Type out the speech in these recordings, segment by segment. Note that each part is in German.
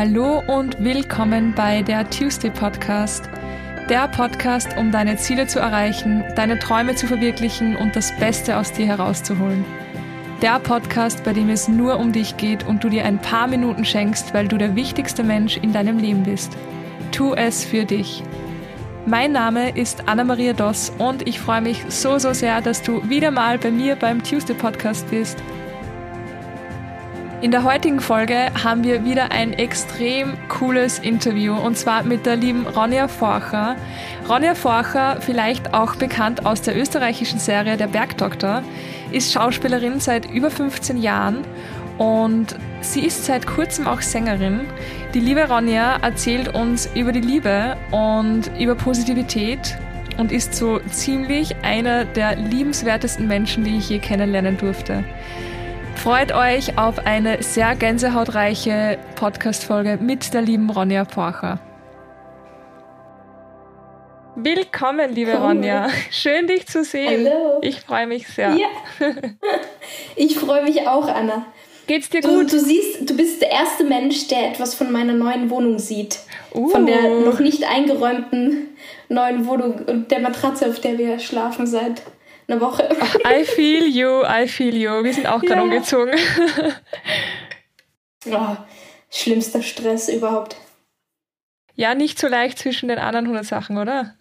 Hallo und willkommen bei der Tuesday Podcast. Der Podcast, um deine Ziele zu erreichen, deine Träume zu verwirklichen und das Beste aus dir herauszuholen. Der Podcast, bei dem es nur um dich geht und du dir ein paar Minuten schenkst, weil du der wichtigste Mensch in deinem Leben bist. Tu es für dich. Mein Name ist Anna-Maria Doss und ich freue mich so, so sehr, dass du wieder mal bei mir beim Tuesday Podcast bist. In der heutigen Folge haben wir wieder ein extrem cooles Interview und zwar mit der lieben Ronja Forcher. Ronja Forcher, vielleicht auch bekannt aus der österreichischen Serie Der Bergdoktor, ist Schauspielerin seit über 15 Jahren und sie ist seit kurzem auch Sängerin. Die liebe Ronja erzählt uns über die Liebe und über Positivität und ist so ziemlich einer der liebenswertesten Menschen, die ich je kennenlernen durfte. Freut euch auf eine sehr gänsehautreiche Podcast-Folge mit der lieben Ronja Porcher. Willkommen, liebe Komm. Ronja. Schön, dich zu sehen. Hallo. Ich freue mich sehr. Ja. Ich freue mich auch, Anna. Geht's dir du, gut? Du siehst, du bist der erste Mensch, der etwas von meiner neuen Wohnung sieht. Uh. Von der noch nicht eingeräumten neuen Wohnung und der Matratze, auf der wir schlafen seit eine Woche. I feel you, I feel you. Wir sind auch gerade ja. umgezogen. oh, schlimmster Stress überhaupt. Ja, nicht so leicht zwischen den anderen 100 Sachen, oder?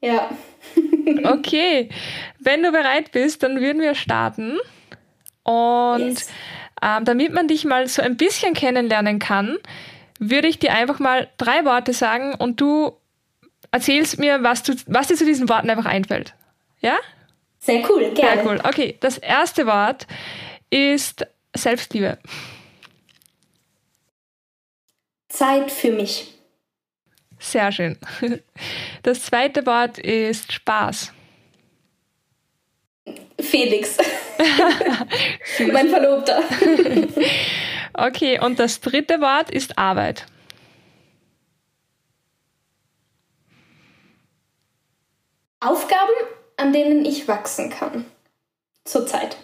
ja. okay, wenn du bereit bist, dann würden wir starten. Und yes. ähm, damit man dich mal so ein bisschen kennenlernen kann, würde ich dir einfach mal drei Worte sagen und du erzählst mir, was, du, was dir zu diesen Worten einfach einfällt. Ja? Sehr cool, gerne. Sehr cool. Okay, das erste Wort ist Selbstliebe. Zeit für mich. Sehr schön. Das zweite Wort ist Spaß. Felix. mein Verlobter. okay, und das dritte Wort ist Arbeit. Aufgaben, an denen ich wachsen kann. Zurzeit.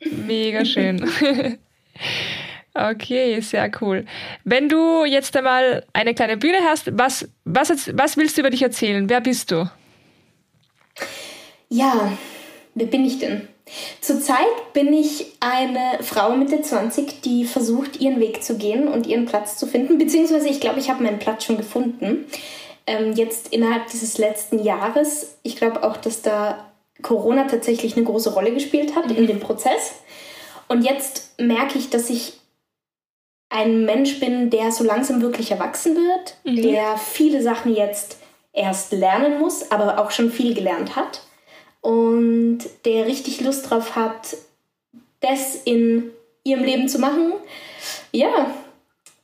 Mega schön. Okay, sehr cool. Wenn du jetzt einmal eine kleine Bühne hast, was, was, was willst du über dich erzählen? Wer bist du? Ja, wer bin ich denn? Zurzeit bin ich eine Frau Mitte 20, die versucht, ihren Weg zu gehen und ihren Platz zu finden. Beziehungsweise ich glaube, ich habe meinen Platz schon gefunden ähm, jetzt innerhalb dieses letzten Jahres. Ich glaube auch, dass da Corona tatsächlich eine große Rolle gespielt hat mhm. in dem Prozess. Und jetzt merke ich, dass ich ein Mensch bin, der so langsam wirklich erwachsen wird, mhm. der viele Sachen jetzt erst lernen muss, aber auch schon viel gelernt hat und der richtig Lust drauf hat, das in ihrem Leben zu machen. Ja,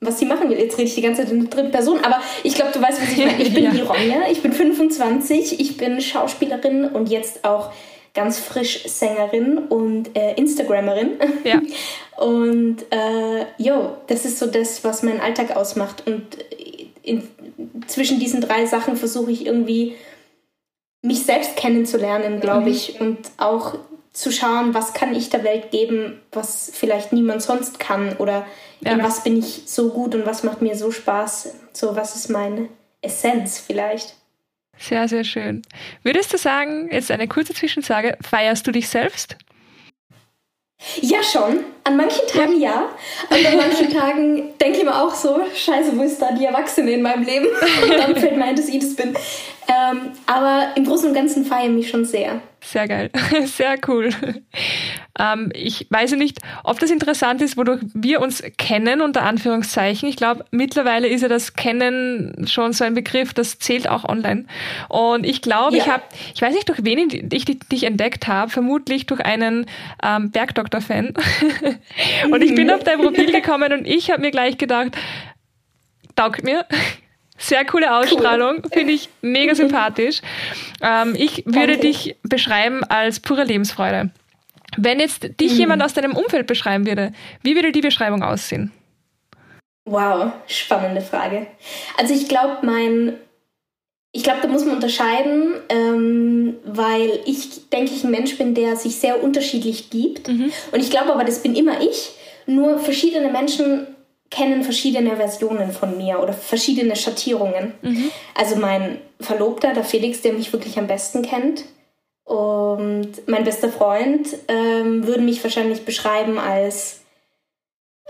was sie machen will. Jetzt rede ich die ganze Zeit in der dritten Person, aber ich glaube, du weißt, was ich meine. Ich bin ja. die Ronja, ich bin 25, ich bin Schauspielerin und jetzt auch ganz frisch Sängerin und äh, Instagrammerin. Ja. Und äh, jo, das ist so das, was meinen Alltag ausmacht. Und in, zwischen diesen drei Sachen versuche ich irgendwie mich selbst kennenzulernen, glaube mhm. ich. Und auch zu schauen, was kann ich der Welt geben, was vielleicht niemand sonst kann oder ja. in was bin ich so gut und was macht mir so Spaß. So, was ist meine Essenz vielleicht? Sehr, sehr schön. Würdest du sagen, jetzt eine kurze Zwischensage, feierst du dich selbst? Ja, schon. An manchen Tagen ja. Und an manchen Tagen denke ich mir auch so, scheiße, wo ist da die Erwachsene in meinem Leben? Und dann fällt mir ein, dass ich das bin. Ähm, aber im Großen und Ganzen feiere ich mich schon sehr. Sehr geil, sehr cool. Ähm, ich weiß nicht, ob das interessant ist, wodurch wir uns kennen, unter Anführungszeichen. Ich glaube, mittlerweile ist ja das Kennen schon so ein Begriff, das zählt auch online. Und ich glaube, ja. ich habe, ich weiß nicht, durch wen ich dich entdeckt habe, vermutlich durch einen ähm, Bergdoktor-Fan. und ich bin auf dein Profil gekommen und ich habe mir gleich gedacht, taugt mir. Sehr coole Ausstrahlung, cool. finde ich mega sympathisch. Ähm, ich würde Danke. dich beschreiben als pure Lebensfreude. Wenn jetzt dich mhm. jemand aus deinem Umfeld beschreiben würde, wie würde die Beschreibung aussehen? Wow, spannende Frage. Also ich glaube, mein, ich glaube, da muss man unterscheiden, ähm, weil ich denke, ich ein Mensch bin, der sich sehr unterschiedlich gibt. Mhm. Und ich glaube aber, das bin immer ich. Nur verschiedene Menschen kennen verschiedene Versionen von mir oder verschiedene Schattierungen. Mhm. Also mein Verlobter, der Felix, der mich wirklich am besten kennt, und mein bester Freund ähm, würden mich wahrscheinlich beschreiben als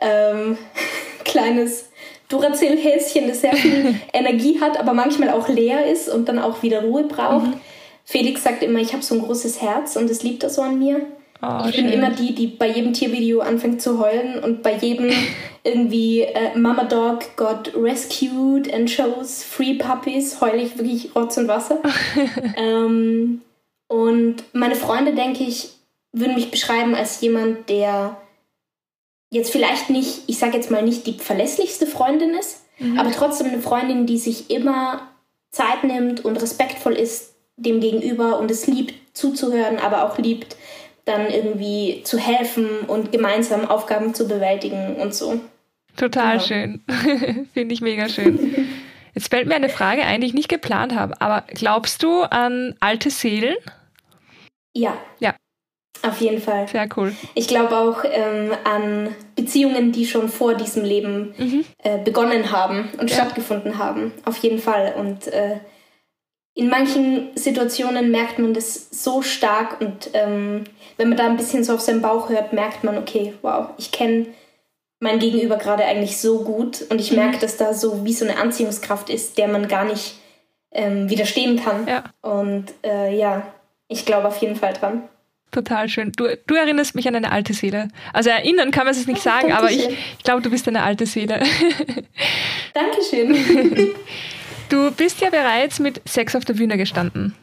ähm, kleines Duracell-Häschen, das sehr viel Energie hat, aber manchmal auch leer ist und dann auch wieder Ruhe braucht. Mhm. Felix sagt immer, ich habe so ein großes Herz und das liebt er so an mir. Oh, ich schön. bin immer die, die bei jedem Tiervideo anfängt zu heulen und bei jedem irgendwie äh, Mama Dog got rescued and shows free puppies heule ich wirklich Rotz und Wasser. ähm, und meine Freunde, denke ich, würden mich beschreiben als jemand, der jetzt vielleicht nicht, ich sage jetzt mal nicht die verlässlichste Freundin ist, mhm. aber trotzdem eine Freundin, die sich immer Zeit nimmt und respektvoll ist dem Gegenüber und es liebt zuzuhören, aber auch liebt dann irgendwie zu helfen und gemeinsam Aufgaben zu bewältigen und so. Total ja. schön. Finde ich mega schön. Jetzt fällt mir eine Frage ein, die ich nicht geplant habe. Aber glaubst du an alte Seelen? Ja. Ja. Auf jeden Fall. Sehr cool. Ich glaube auch ähm, an Beziehungen, die schon vor diesem Leben mhm. äh, begonnen haben und ja. stattgefunden haben. Auf jeden Fall. Und äh, in manchen Situationen merkt man das so stark und ähm, wenn man da ein bisschen so auf seinen Bauch hört, merkt man, okay, wow, ich kenne mein Gegenüber gerade eigentlich so gut und ich mhm. merke, dass da so wie so eine Anziehungskraft ist, der man gar nicht ähm, widerstehen kann. Ja. Und äh, ja, ich glaube auf jeden Fall dran. Total schön. Du, du erinnerst mich an eine alte Seele. Also erinnern kann man es nicht sagen, aber ich, ich glaube, du bist eine alte Seele. Dankeschön. Du bist ja bereits mit Sex auf der Bühne gestanden.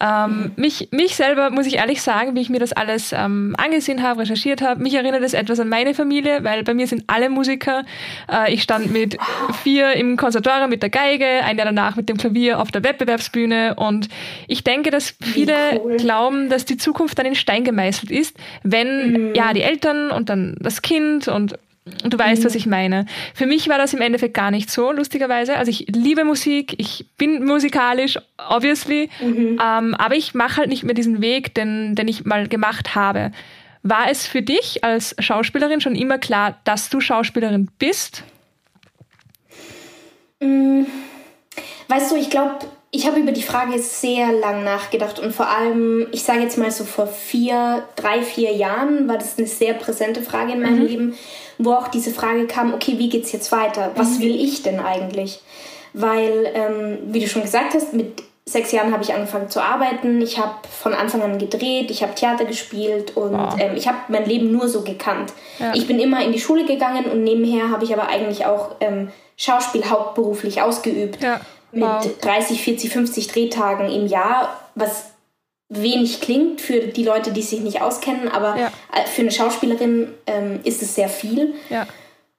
Ähm, mich, mich selber, muss ich ehrlich sagen, wie ich mir das alles ähm, angesehen habe, recherchiert habe, mich erinnert es etwas an meine Familie, weil bei mir sind alle Musiker. Äh, ich stand mit vier im Konservatorium mit der Geige, ein Jahr danach mit dem Klavier auf der Wettbewerbsbühne und ich denke, dass viele cool. glauben, dass die Zukunft dann in Stein gemeißelt ist, wenn mhm. ja die Eltern und dann das Kind und und du weißt, mhm. was ich meine. Für mich war das im Endeffekt gar nicht so, lustigerweise. Also ich liebe Musik, ich bin musikalisch, obviously, mhm. ähm, aber ich mache halt nicht mehr diesen Weg, den, den ich mal gemacht habe. War es für dich als Schauspielerin schon immer klar, dass du Schauspielerin bist? Mhm. Weißt du, ich glaube, ich habe über die Frage sehr lang nachgedacht und vor allem, ich sage jetzt mal so vor vier, drei, vier Jahren war das eine sehr präsente Frage in meinem mhm. Leben wo auch diese Frage kam, okay, wie geht's jetzt weiter? Was mhm. will ich denn eigentlich? Weil, ähm, wie du schon gesagt hast, mit sechs Jahren habe ich angefangen zu arbeiten. Ich habe von Anfang an gedreht, ich habe Theater gespielt und wow. ähm, ich habe mein Leben nur so gekannt. Ja. Ich bin immer in die Schule gegangen und nebenher habe ich aber eigentlich auch ähm, Schauspiel hauptberuflich ausgeübt. Ja. Wow. Mit 30, 40, 50 Drehtagen im Jahr, was wenig klingt für die Leute, die sich nicht auskennen, aber ja. Äh, für eine Schauspielerin ähm, ist es sehr viel. Ja.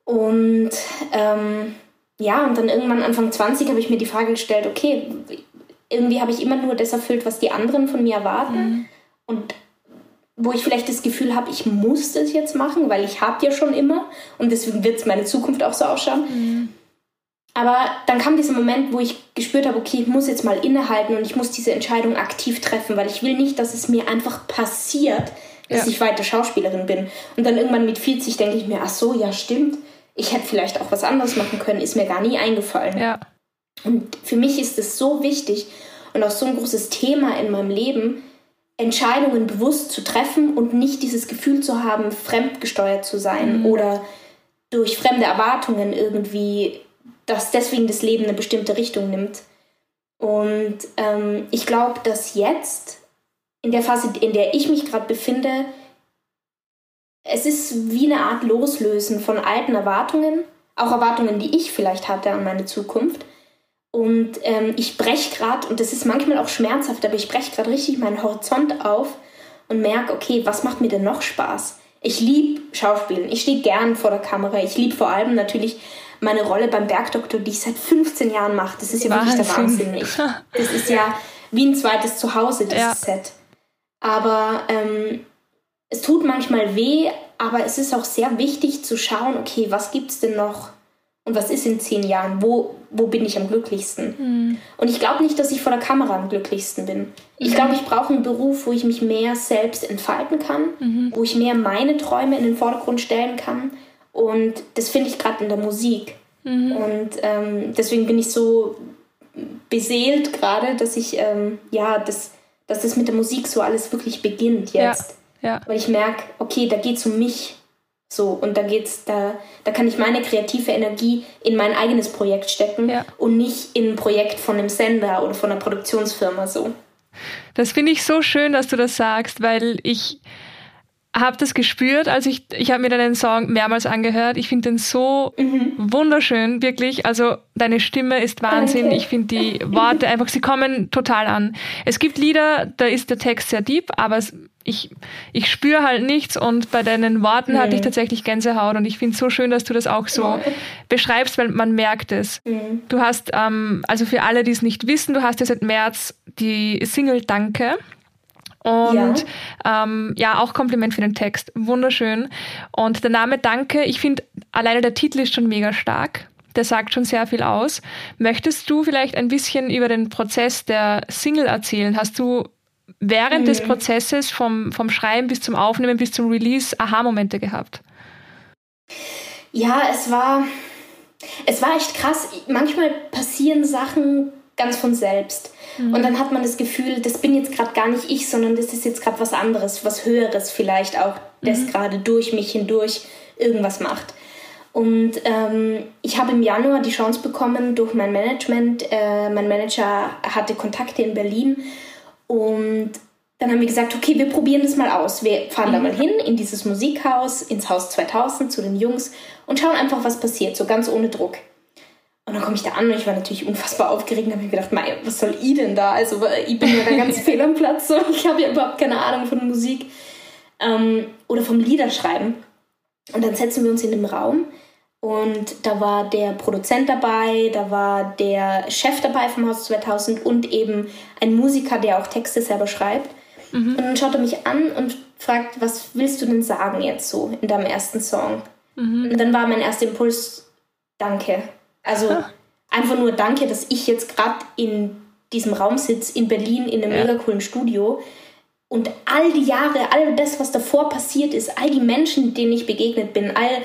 Und ähm, ja, und dann irgendwann Anfang 20 habe ich mir die Frage gestellt, okay, irgendwie habe ich immer nur das erfüllt, was die anderen von mir erwarten. Mhm. Und wo ich vielleicht das Gefühl habe, ich muss das jetzt machen, weil ich habe ja schon immer und deswegen wird es meine Zukunft auch so ausschauen. Mhm. Aber dann kam dieser Moment, wo ich gespürt habe, okay, ich muss jetzt mal innehalten und ich muss diese Entscheidung aktiv treffen, weil ich will nicht, dass es mir einfach passiert, dass ja. ich weiter Schauspielerin bin. Und dann irgendwann mit 40 denke ich mir, ach so, ja, stimmt. Ich hätte vielleicht auch was anderes machen können, ist mir gar nie eingefallen. Ja. Und für mich ist es so wichtig und auch so ein großes Thema in meinem Leben, Entscheidungen bewusst zu treffen und nicht dieses Gefühl zu haben, fremdgesteuert zu sein mhm. oder durch fremde Erwartungen irgendwie dass deswegen das Leben eine bestimmte Richtung nimmt. Und ähm, ich glaube, dass jetzt, in der Phase, in der ich mich gerade befinde, es ist wie eine Art Loslösen von alten Erwartungen, auch Erwartungen, die ich vielleicht hatte an meine Zukunft. Und ähm, ich breche gerade, und das ist manchmal auch schmerzhaft, aber ich breche gerade richtig meinen Horizont auf und merke, okay, was macht mir denn noch Spaß? Ich liebe Schauspielen, ich stehe gern vor der Kamera, ich liebe vor allem natürlich meine Rolle beim Bergdoktor, die ich seit 15 Jahren mache. Das ist ja Wahnsinn. wirklich der Wahnsinn. Das ist ja wie ein zweites Zuhause, dieses ja. Set. Aber ähm, es tut manchmal weh, aber es ist auch sehr wichtig zu schauen, okay, was gibt es denn noch und was ist in zehn Jahren? Wo, wo bin ich am glücklichsten? Mhm. Und ich glaube nicht, dass ich vor der Kamera am glücklichsten bin. Ich mhm. glaube, ich brauche einen Beruf, wo ich mich mehr selbst entfalten kann, mhm. wo ich mehr meine Träume in den Vordergrund stellen kann Und das finde ich gerade in der Musik. Mhm. Und ähm, deswegen bin ich so beseelt gerade, dass ich, ähm, ja, das, dass das mit der Musik so alles wirklich beginnt jetzt. Ja. ja. Weil ich merke, okay, da geht es um mich. So, und da geht's, da, da kann ich meine kreative Energie in mein eigenes Projekt stecken ja. und nicht in ein Projekt von einem Sender oder von einer Produktionsfirma so. Das finde ich so schön, dass du das sagst, weil ich habe das gespürt, als ich, ich habe mir deinen Song mehrmals angehört. Ich finde den so mhm. wunderschön, wirklich. Also deine Stimme ist Wahnsinn. Okay. Ich finde die Worte einfach, sie kommen total an. Es gibt Lieder, da ist der Text sehr deep, aber ich, ich spüre halt nichts und bei deinen Worten mhm. hatte ich tatsächlich Gänsehaut und ich finde es so schön, dass du das auch so ja. beschreibst, weil man merkt es. Mhm. Du hast, ähm, also für alle, die es nicht wissen, du hast ja seit März die Single Danke. Und ja. Ähm, ja, auch Kompliment für den Text. Wunderschön. Und der Name Danke, ich finde, alleine der Titel ist schon mega stark. Der sagt schon sehr viel aus. Möchtest du vielleicht ein bisschen über den Prozess der Single erzählen? Hast du während mhm. des Prozesses vom, vom Schreiben bis zum Aufnehmen bis zum Release Aha-Momente gehabt? Ja, es war, es war echt krass. Manchmal passieren Sachen ganz von selbst. Mhm. Und dann hat man das Gefühl, das bin jetzt gerade gar nicht ich, sondern das ist jetzt gerade was anderes, was Höheres vielleicht auch, das mhm. gerade durch mich hindurch irgendwas macht. Und ähm, ich habe im Januar die Chance bekommen durch mein Management. Äh, mein Manager hatte Kontakte in Berlin und dann haben wir gesagt, okay, wir probieren das mal aus. Wir fahren mhm. da mal hin in dieses Musikhaus, ins Haus 2000 zu den Jungs und schauen einfach, was passiert, so ganz ohne Druck. Und dann komme ich da an und ich war natürlich unfassbar aufgeregt und habe mir gedacht, Mei, was soll ich denn da? Also ich bin ja da ganz fehl am Platz. So. Ich habe ja überhaupt keine Ahnung von Musik ähm, oder vom Liederschreiben. Und dann setzen wir uns in den Raum und da war der Produzent dabei, da war der Chef dabei vom Haus 2000 und eben ein Musiker, der auch Texte selber schreibt. Mhm. Und dann schaut er mich an und fragt, was willst du denn sagen jetzt so in deinem ersten Song? Mhm. Und dann war mein erster Impuls, danke. Also einfach nur danke, dass ich jetzt gerade in diesem Raum sitze, in Berlin, in einem ja. mega coolen Studio. Und all die Jahre, all das, was davor passiert ist, all die Menschen, denen ich begegnet bin, all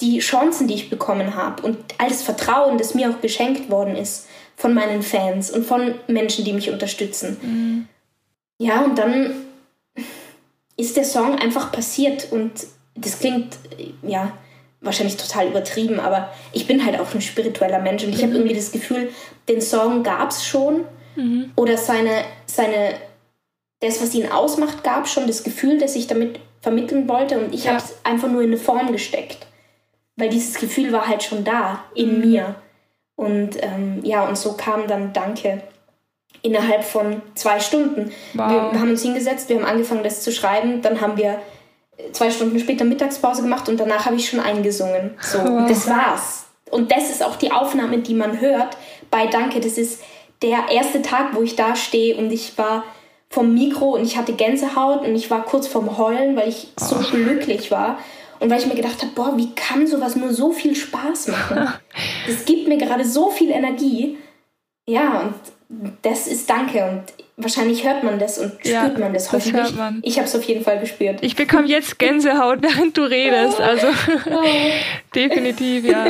die Chancen, die ich bekommen habe und all das Vertrauen, das mir auch geschenkt worden ist von meinen Fans und von Menschen, die mich unterstützen. Mhm. Ja, und dann ist der Song einfach passiert und das klingt, ja, wahrscheinlich total übertrieben, aber ich bin halt auch ein spiritueller Mensch und ich mhm. habe irgendwie das Gefühl, den Song gab es schon mhm. oder seine, seine, das, was ihn ausmacht, gab schon das Gefühl, das ich damit vermitteln wollte und ich ja. habe es einfach nur in eine Form gesteckt, weil dieses Gefühl war halt schon da in mhm. mir und ähm, ja, und so kam dann Danke innerhalb von zwei Stunden. Wow. Wir haben uns hingesetzt, wir haben angefangen, das zu schreiben, dann haben wir zwei Stunden später Mittagspause gemacht und danach habe ich schon eingesungen. So, oh. das war's. Und das ist auch die Aufnahme, die man hört bei Danke. Das ist der erste Tag, wo ich da stehe und ich war vom Mikro und ich hatte Gänsehaut und ich war kurz vorm Heulen, weil ich so oh. glücklich war. Und weil ich mir gedacht habe, boah, wie kann sowas nur so viel Spaß machen? Das gibt mir gerade so viel Energie. Ja, und das ist Danke und wahrscheinlich hört man das und spürt ja, man das. das hört man. Ich habe es auf jeden Fall gespürt. Ich bekomme jetzt Gänsehaut, während du redest. Also definitiv, ja.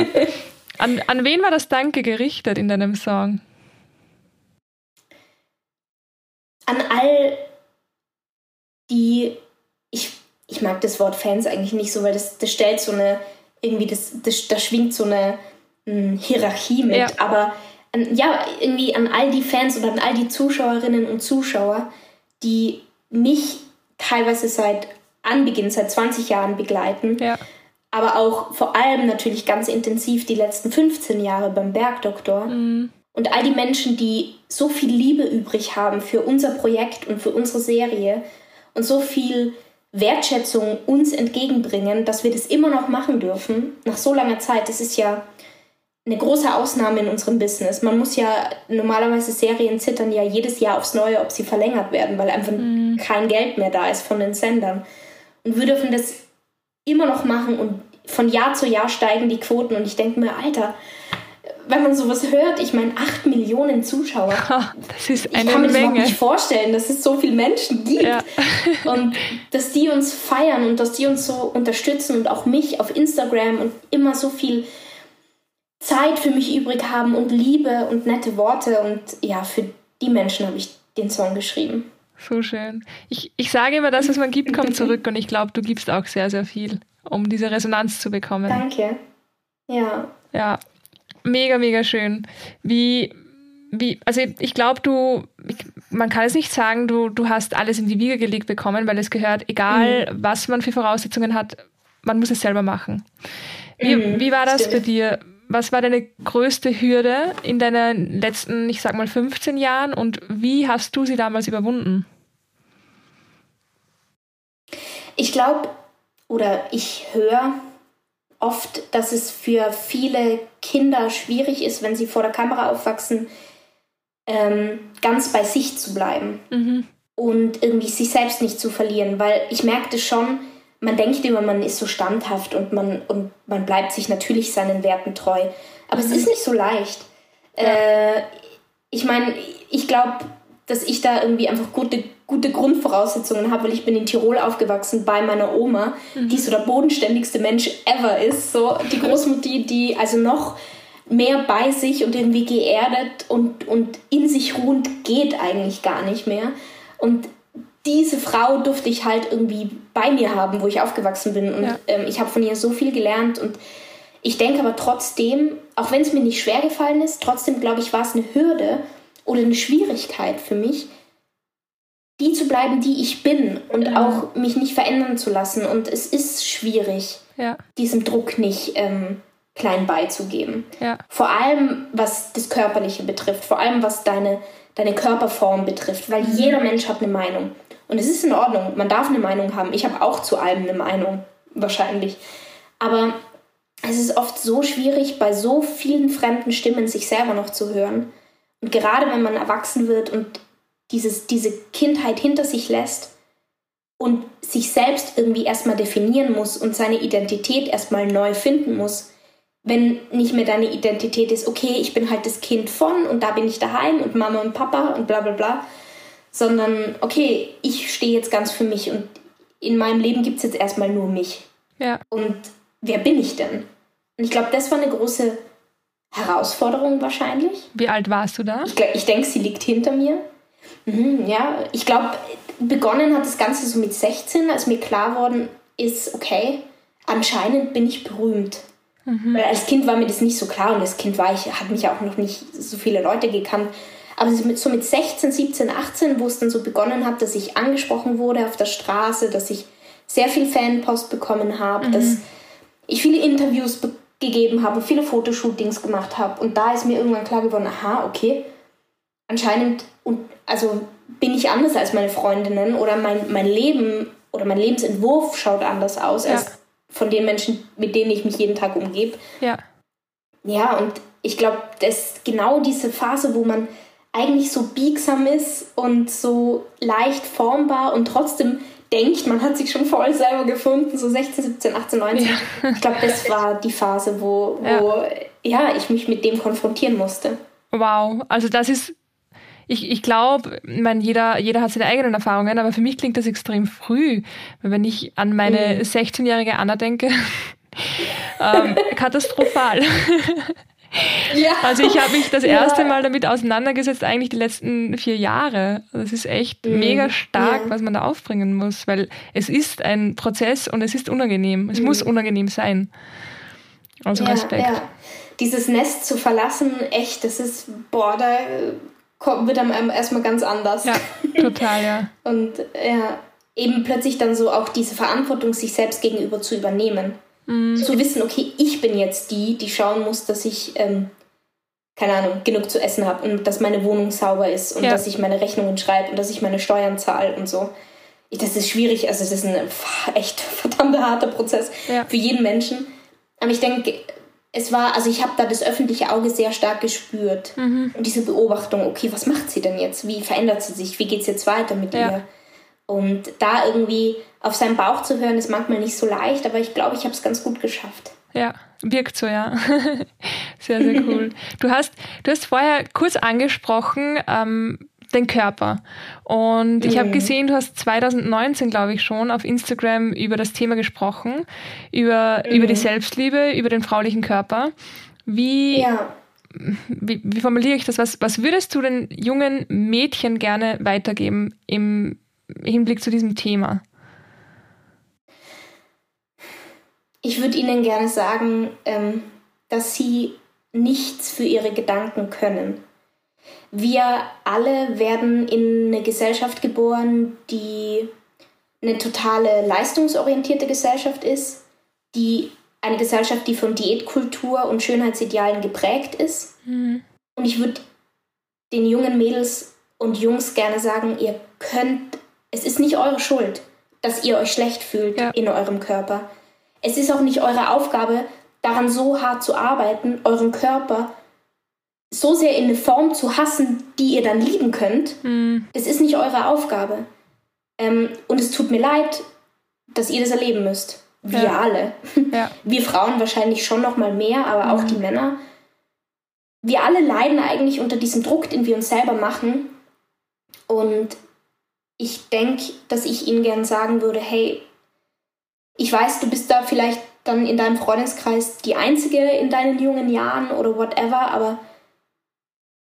An, an wen war das Danke gerichtet in deinem Song? An all die, ich, ich mag das Wort Fans eigentlich nicht so, weil das, das stellt so eine, irgendwie, das, das, da schwingt so eine hm, Hierarchie mit, ja. aber an, ja, irgendwie an all die Fans oder an all die Zuschauerinnen und Zuschauer, die mich teilweise seit Anbeginn, seit 20 Jahren begleiten. Ja. Aber auch vor allem natürlich ganz intensiv die letzten 15 Jahre beim Bergdoktor. Mhm. Und all die Menschen, die so viel Liebe übrig haben für unser Projekt und für unsere Serie und so viel Wertschätzung uns entgegenbringen, dass wir das immer noch machen dürfen, nach so langer Zeit. Das ist ja eine große Ausnahme in unserem Business. Man muss ja normalerweise Serien zittern ja jedes Jahr aufs Neue, ob sie verlängert werden, weil einfach mhm. kein Geld mehr da ist von den Sendern. Und wir dürfen das immer noch machen und von Jahr zu Jahr steigen die Quoten und ich denke mir, Alter, wenn man sowas hört, ich meine, acht Millionen Zuschauer. Das ist eine ich kann mir das Menge. nicht vorstellen, dass es so viele Menschen gibt. Ja. und dass die uns feiern und dass die uns so unterstützen und auch mich auf Instagram und immer so viel Zeit für mich übrig haben und Liebe und nette Worte. Und ja, für die Menschen habe ich den Song geschrieben. So schön. Ich, ich sage immer, das, was man gibt, kommt zurück und ich glaube, du gibst auch sehr, sehr viel, um diese Resonanz zu bekommen. Danke. Ja. Ja, mega, mega schön. Wie, wie, also ich glaube, du, man kann es nicht sagen, du, du hast alles in die Wiege gelegt bekommen, weil es gehört, egal mhm. was man für Voraussetzungen hat, man muss es selber machen. Wie, mhm, wie war das stimmt. bei dir? Was war deine größte Hürde in deinen letzten, ich sag mal, 15 Jahren und wie hast du sie damals überwunden? Ich glaube, oder ich höre oft, dass es für viele Kinder schwierig ist, wenn sie vor der Kamera aufwachsen, ähm, ganz bei sich zu bleiben mhm. und irgendwie sich selbst nicht zu verlieren. Weil ich merkte schon, man denkt immer, man ist so standhaft und man, und man bleibt sich natürlich seinen Werten treu. Aber mhm. es ist nicht so leicht. Ja. Äh, ich meine, ich glaube, dass ich da irgendwie einfach gute, gute Grundvoraussetzungen habe, weil ich bin in Tirol aufgewachsen bei meiner Oma, mhm. die so der bodenständigste Mensch ever ist. So die Großmutter, die also noch mehr bei sich und irgendwie geerdet und, und in sich ruhend geht eigentlich gar nicht mehr. Und diese Frau durfte ich halt irgendwie bei mir haben, wo ich aufgewachsen bin. Und ja. ähm, ich habe von ihr so viel gelernt. Und ich denke aber trotzdem, auch wenn es mir nicht schwer gefallen ist, trotzdem glaube ich, war es eine Hürde, oder eine Schwierigkeit für mich, die zu bleiben, die ich bin und mhm. auch mich nicht verändern zu lassen. Und es ist schwierig, ja. diesem Druck nicht ähm, klein beizugeben. Ja. Vor allem, was das Körperliche betrifft, vor allem, was deine, deine Körperform betrifft, weil mhm. jeder Mensch hat eine Meinung. Und es ist in Ordnung, man darf eine Meinung haben. Ich habe auch zu allem eine Meinung, wahrscheinlich. Aber es ist oft so schwierig, bei so vielen fremden Stimmen sich selber noch zu hören. Und gerade wenn man erwachsen wird und dieses, diese Kindheit hinter sich lässt und sich selbst irgendwie erstmal definieren muss und seine Identität erstmal neu finden muss, wenn nicht mehr deine Identität ist, okay, ich bin halt das Kind von und da bin ich daheim und Mama und Papa und bla bla bla, sondern okay, ich stehe jetzt ganz für mich und in meinem Leben gibt es jetzt erstmal nur mich. Ja. Und wer bin ich denn? Und ich glaube, das war eine große Herausforderung wahrscheinlich. Wie alt warst du da? Ich, ich denke, sie liegt hinter mir. Mhm, ja, ich glaube, begonnen hat das Ganze so mit 16, als mir klar worden ist, okay, anscheinend bin ich berühmt. Mhm. Weil als Kind war mir das nicht so klar und als Kind war ich, hat mich auch noch nicht so viele Leute gekannt. Aber so mit 16, 17, 18, wo es dann so begonnen hat, dass ich angesprochen wurde auf der Straße, dass ich sehr viel Fanpost bekommen habe, mhm. dass ich viele Interviews gegeben habe, viele Fotoshootings gemacht habe. Und da ist mir irgendwann klar geworden, aha, okay, anscheinend und also bin ich anders als meine Freundinnen oder mein, mein Leben oder mein Lebensentwurf schaut anders aus ja. als von den Menschen, mit denen ich mich jeden Tag umgebe. Ja. Ja, und ich glaube, das ist genau diese Phase, wo man eigentlich so biegsam ist und so leicht formbar und trotzdem denkt, man hat sich schon voll selber gefunden, so 16, 17, 18, 19. Ja. Ich glaube, das war die Phase, wo, wo ja. ja. ich mich mit dem konfrontieren musste. Wow, also das ist, ich, ich glaube, jeder, jeder hat seine eigenen Erfahrungen, aber für mich klingt das extrem früh. Weil wenn ich an meine mhm. 16-jährige Anna denke, ähm, katastrophal. Ja. Also ich habe mich das erste ja. Mal damit auseinandergesetzt, eigentlich die letzten vier Jahre. Das ist echt mhm. mega stark, ja. was man da aufbringen muss, weil es ist ein Prozess und es ist unangenehm. Es mhm. muss unangenehm sein. Also ja, Respekt. Dieses Nest zu verlassen, echt, das ist, boah, da kommt, wird einem erstmal ganz anders. Ja, total, ja. und ja, eben plötzlich dann so auch diese Verantwortung sich selbst gegenüber zu übernehmen. Mhm. Zu wissen, okay, ich bin jetzt die, die schauen muss, dass ich, ähm, keine Ahnung, genug zu essen habe und dass meine Wohnung sauber ist und ja. dass ich meine Rechnungen schreibe und dass ich meine Steuern zahle und so. Das ist schwierig, also das ist ein echt verdammt harter Prozess ja. für jeden Menschen. Aber ich denke, es war, also ich habe da das öffentliche Auge sehr stark gespürt. Mhm. Und diese Beobachtung, okay, was macht sie denn jetzt? Wie verändert sie sich? Wie geht es jetzt weiter mit ja. ihr? Und da irgendwie auf seinen Bauch zu hören, ist manchmal nicht so leicht, aber ich glaube, ich habe es ganz gut geschafft. Ja, wirkt so, ja. sehr, sehr cool. Du hast, du hast vorher kurz angesprochen, ähm, den Körper. Und ich habe mhm. gesehen, du hast 2019, glaube ich, schon auf Instagram über das Thema gesprochen, über, mhm. über die Selbstliebe, über den fraulichen Körper. Wie, ja. wie, wie, formuliere ich das? Was, was würdest du den jungen Mädchen gerne weitergeben im Hinblick zu diesem Thema? Ich würde ihnen gerne sagen, ähm, dass sie nichts für ihre Gedanken können. Wir alle werden in eine Gesellschaft geboren, die eine totale leistungsorientierte Gesellschaft ist, die eine Gesellschaft, die von Diätkultur und Schönheitsidealen geprägt ist. Mhm. Und ich würde den jungen Mädels und Jungs gerne sagen, ihr könnt, es ist nicht eure Schuld, dass ihr euch schlecht fühlt ja. in eurem Körper. Es ist auch nicht eure Aufgabe, daran so hart zu arbeiten, euren Körper so sehr in eine Form zu hassen, die ihr dann lieben könnt. Mhm. Das ist nicht eure Aufgabe. Ähm, und es tut mir leid, dass ihr das erleben müsst. Wir ja. alle. Ja. Wir Frauen wahrscheinlich schon noch mal mehr, aber mhm. auch die Männer. Wir alle leiden eigentlich unter diesem Druck, den wir uns selber machen. Und ich denke, dass ich ihnen gern sagen würde, hey, ich weiß, du bist da vielleicht dann in deinem Freundeskreis die Einzige in deinen jungen Jahren oder whatever, aber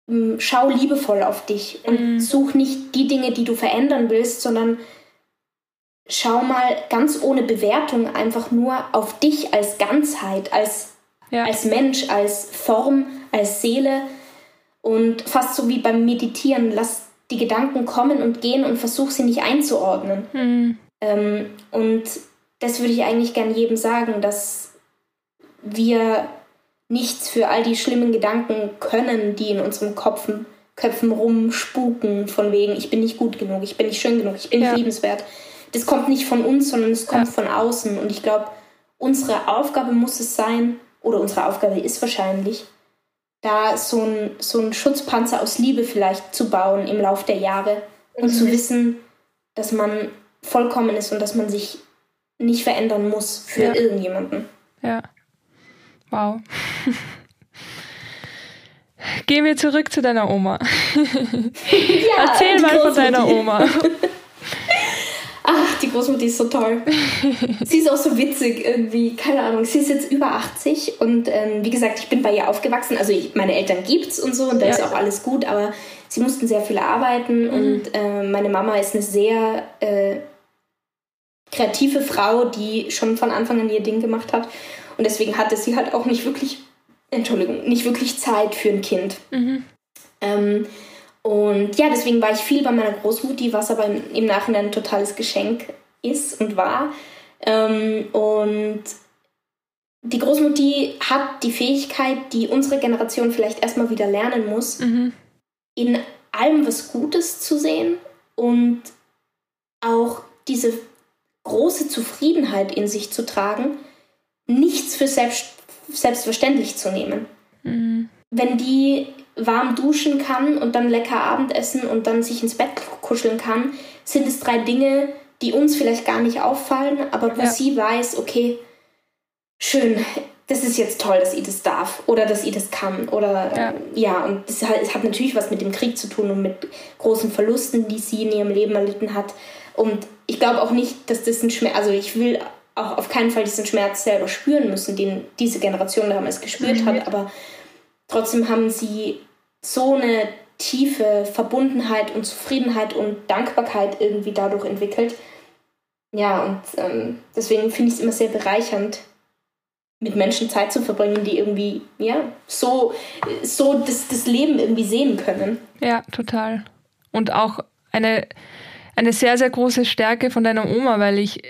mh, hm, schau liebevoll auf dich und mhm. such nicht die Dinge, die du verändern willst, sondern schau mal ganz ohne Bewertung einfach nur auf dich als Ganzheit, als, ja. als Mensch, als Form, als Seele und fast so wie beim Meditieren, lass die Gedanken kommen und gehen und versuch sie nicht einzuordnen. Mhm. Ähm, und das würde ich eigentlich gern jedem sagen, dass wir nichts für all die schlimmen Gedanken können, die in unseren Köpfen, Köpfen rumspuken, von wegen, ich bin nicht gut genug, ich bin nicht schön genug, ich bin ja. nicht liebenswert. Das kommt nicht von uns, sondern es kommt ja. von außen. Und ich glaube, unsere Aufgabe muss es sein, oder unsere Aufgabe ist wahrscheinlich, da so ein, so ein Schutzpanzer aus Liebe vielleicht zu bauen im Laufe der Jahre und mhm. zu wissen, dass man vollkommen ist und dass man sich nicht verändern muss für ja. irgendjemanden. Ja. Wow. Gehen wir zurück zu deiner Oma. ja, Erzähl mal von deiner Oma. Die Großmutter ist so toll. sie ist auch so witzig irgendwie, keine Ahnung. Sie ist jetzt über 80 und ähm, wie gesagt, ich bin bei ihr aufgewachsen. Also ich, meine Eltern gibt's und so und da ja. ist auch alles gut, aber sie mussten sehr viel arbeiten mhm. und äh, meine Mama ist eine sehr äh, kreative Frau, die schon von Anfang an ihr Ding gemacht hat. Und deswegen hatte sie halt auch nicht wirklich, Entschuldigung, nicht wirklich Zeit für ein Kind. Mhm. Ähm, und ja, deswegen war ich viel bei meiner Großmutti, was aber im, im Nachhinein ein totales Geschenk ist und war. Ähm, und die Großmutti hat die Fähigkeit, die unsere Generation vielleicht erstmal wieder lernen muss, mhm. in allem was Gutes zu sehen und auch diese große Zufriedenheit in sich zu tragen, nichts für selbst, selbstverständlich zu nehmen. Mhm. Wenn die warm duschen kann und dann lecker Abendessen und dann sich ins Bett kuscheln kann, sind es drei Dinge, die uns vielleicht gar nicht auffallen, aber wo ja. sie weiß, okay, schön, das ist jetzt toll, dass ihr das darf oder dass ihr das kann. Oder ja, ja und das hat, das hat natürlich was mit dem Krieg zu tun und mit großen Verlusten, die sie in ihrem Leben erlitten hat. Und ich glaube auch nicht, dass das ein Schmerz, also ich will auch auf keinen Fall diesen Schmerz selber spüren müssen, den diese Generation damals gespürt mhm. hat, aber trotzdem haben sie so eine tiefe Verbundenheit und Zufriedenheit und Dankbarkeit irgendwie dadurch entwickelt. Ja, und ähm, deswegen finde ich es immer sehr bereichernd, mit Menschen Zeit zu verbringen, die irgendwie, ja, so, so das, das Leben irgendwie sehen können. Ja, total. Und auch eine eine sehr, sehr große Stärke von deiner Oma, weil ich,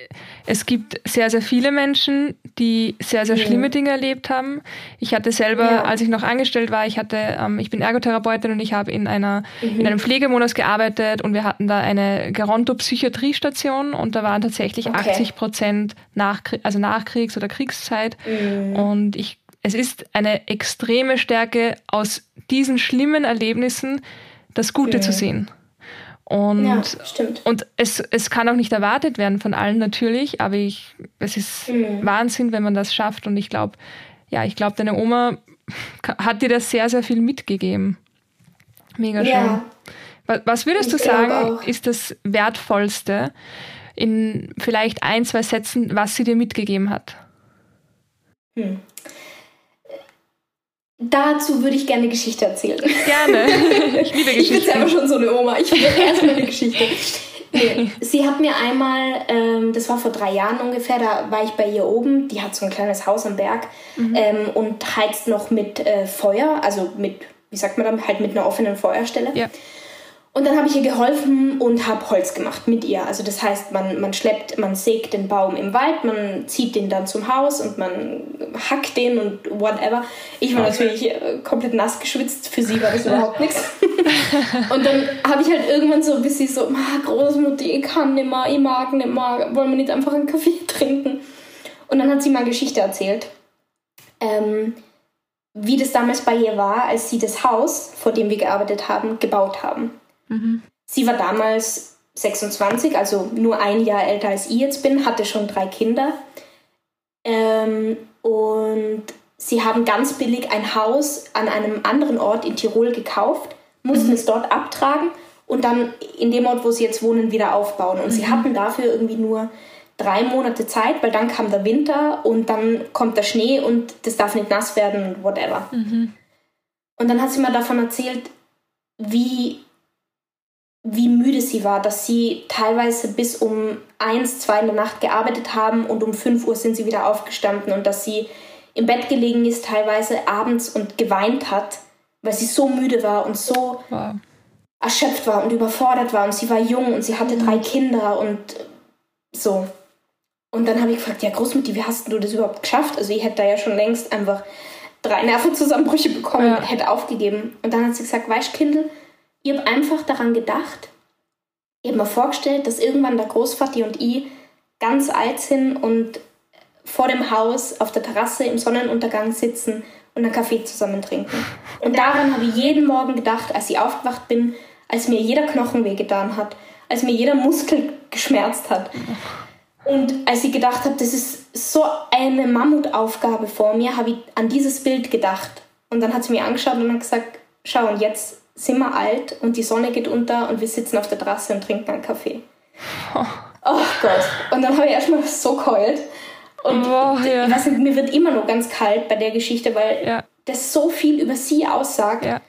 es gibt sehr, sehr viele Menschen, die sehr, sehr schlimme Dinge erlebt haben. Ich hatte selber, ja. als ich noch angestellt war, ich hatte, ähm, ich bin Ergotherapeutin und ich habe in einer, mhm. in einem Pflegemodus gearbeitet und wir hatten da eine Geronto-Psychiatriestation und da waren tatsächlich okay. 80 Prozent nach, also Nachkriegs- oder Kriegszeit. Mhm. Und ich, es ist eine extreme Stärke aus diesen schlimmen Erlebnissen, das Gute mhm. zu sehen. Und, ja, stimmt. und es, es kann auch nicht erwartet werden von allen natürlich, aber ich, es ist mhm. Wahnsinn, wenn man das schafft. Und ich glaube, ja, ich glaube, deine Oma hat dir das sehr, sehr viel mitgegeben. Mega schön. Ja. Was würdest ich du sagen, auch. ist das Wertvollste in vielleicht ein, zwei Sätzen, was sie dir mitgegeben hat? Hm. Dazu würde ich gerne eine Geschichte erzählen. Gerne. Ich liebe Geschichten. Ich bin selber schon so eine Oma. Ich will erst mal eine Geschichte. Nee. Sie hat mir einmal, ähm, das war vor drei Jahren ungefähr, da war ich bei ihr oben. Die hat so ein kleines Haus am Berg mhm. ähm, und heizt noch mit äh, Feuer, also mit, wie sagt man dann, halt mit einer offenen Feuerstelle. Ja. Und dann habe ich ihr geholfen und habe Holz gemacht mit ihr. Also das heißt, man, man schleppt, man sägt den Baum im Wald, man zieht den dann zum Haus und man hackt den und whatever. Ich war natürlich äh, komplett nass geschwitzt, für sie war das überhaupt nichts. Und dann habe ich halt irgendwann so ein bisschen so, Großmutter, ich kann nicht mehr, ich mag nicht mehr, wollen wir nicht einfach einen Kaffee trinken? Und dann hat sie mal eine Geschichte erzählt. Ähm, wie das damals bei ihr war, als sie das Haus, vor dem wir gearbeitet haben, gebaut haben. Mhm. Sie war damals 26, also nur ein Jahr älter als ich jetzt bin, hatte schon drei Kinder. Ähm, und sie haben ganz billig ein Haus an einem anderen Ort in Tirol gekauft, mussten mhm. es dort abtragen und dann in dem Ort, wo sie jetzt wohnen, wieder aufbauen. Und mhm. sie hatten dafür irgendwie nur drei Monate Zeit, weil dann kam der Winter und dann kommt der Schnee und das darf nicht nass werden und whatever. Mhm. Und dann hat sie mir davon erzählt, wie wie müde sie war, dass sie teilweise bis um eins, zwei in der Nacht gearbeitet haben und um fünf Uhr sind sie wieder aufgestanden und dass sie im Bett gelegen ist, teilweise abends und geweint hat, weil sie so müde war und so wow. erschöpft war und überfordert war und sie war jung und sie hatte drei mhm. Kinder und so. Und dann habe ich gefragt, ja Großmutti, wie hast du das überhaupt geschafft? Also ich hätte da ja schon längst einfach drei Nervenzusammenbrüche bekommen, ja. hätte aufgegeben. Und dann hat sie gesagt, weißt Kindl, ich habe einfach daran gedacht, ich habe mir vorgestellt, dass irgendwann der Großvater und ich ganz alt sind und vor dem Haus auf der Terrasse im Sonnenuntergang sitzen und einen Kaffee zusammen trinken. Und daran habe ich jeden Morgen gedacht, als ich aufgewacht bin, als mir jeder Knochen wehgetan hat, als mir jeder Muskel geschmerzt hat. Und als ich gedacht habe, das ist so eine Mammutaufgabe vor mir, habe ich an dieses Bild gedacht. Und dann hat sie mir angeschaut und hat gesagt, schau, und jetzt sind wir alt und die Sonne geht unter und wir sitzen auf der Terrasse und trinken einen Kaffee. Oh, oh Gott. Und dann habe ich erstmal so geheult. Und oh, ja. ich weiß nicht, mir wird immer noch ganz kalt bei der Geschichte, weil ja. das so viel über sie aussagt ja.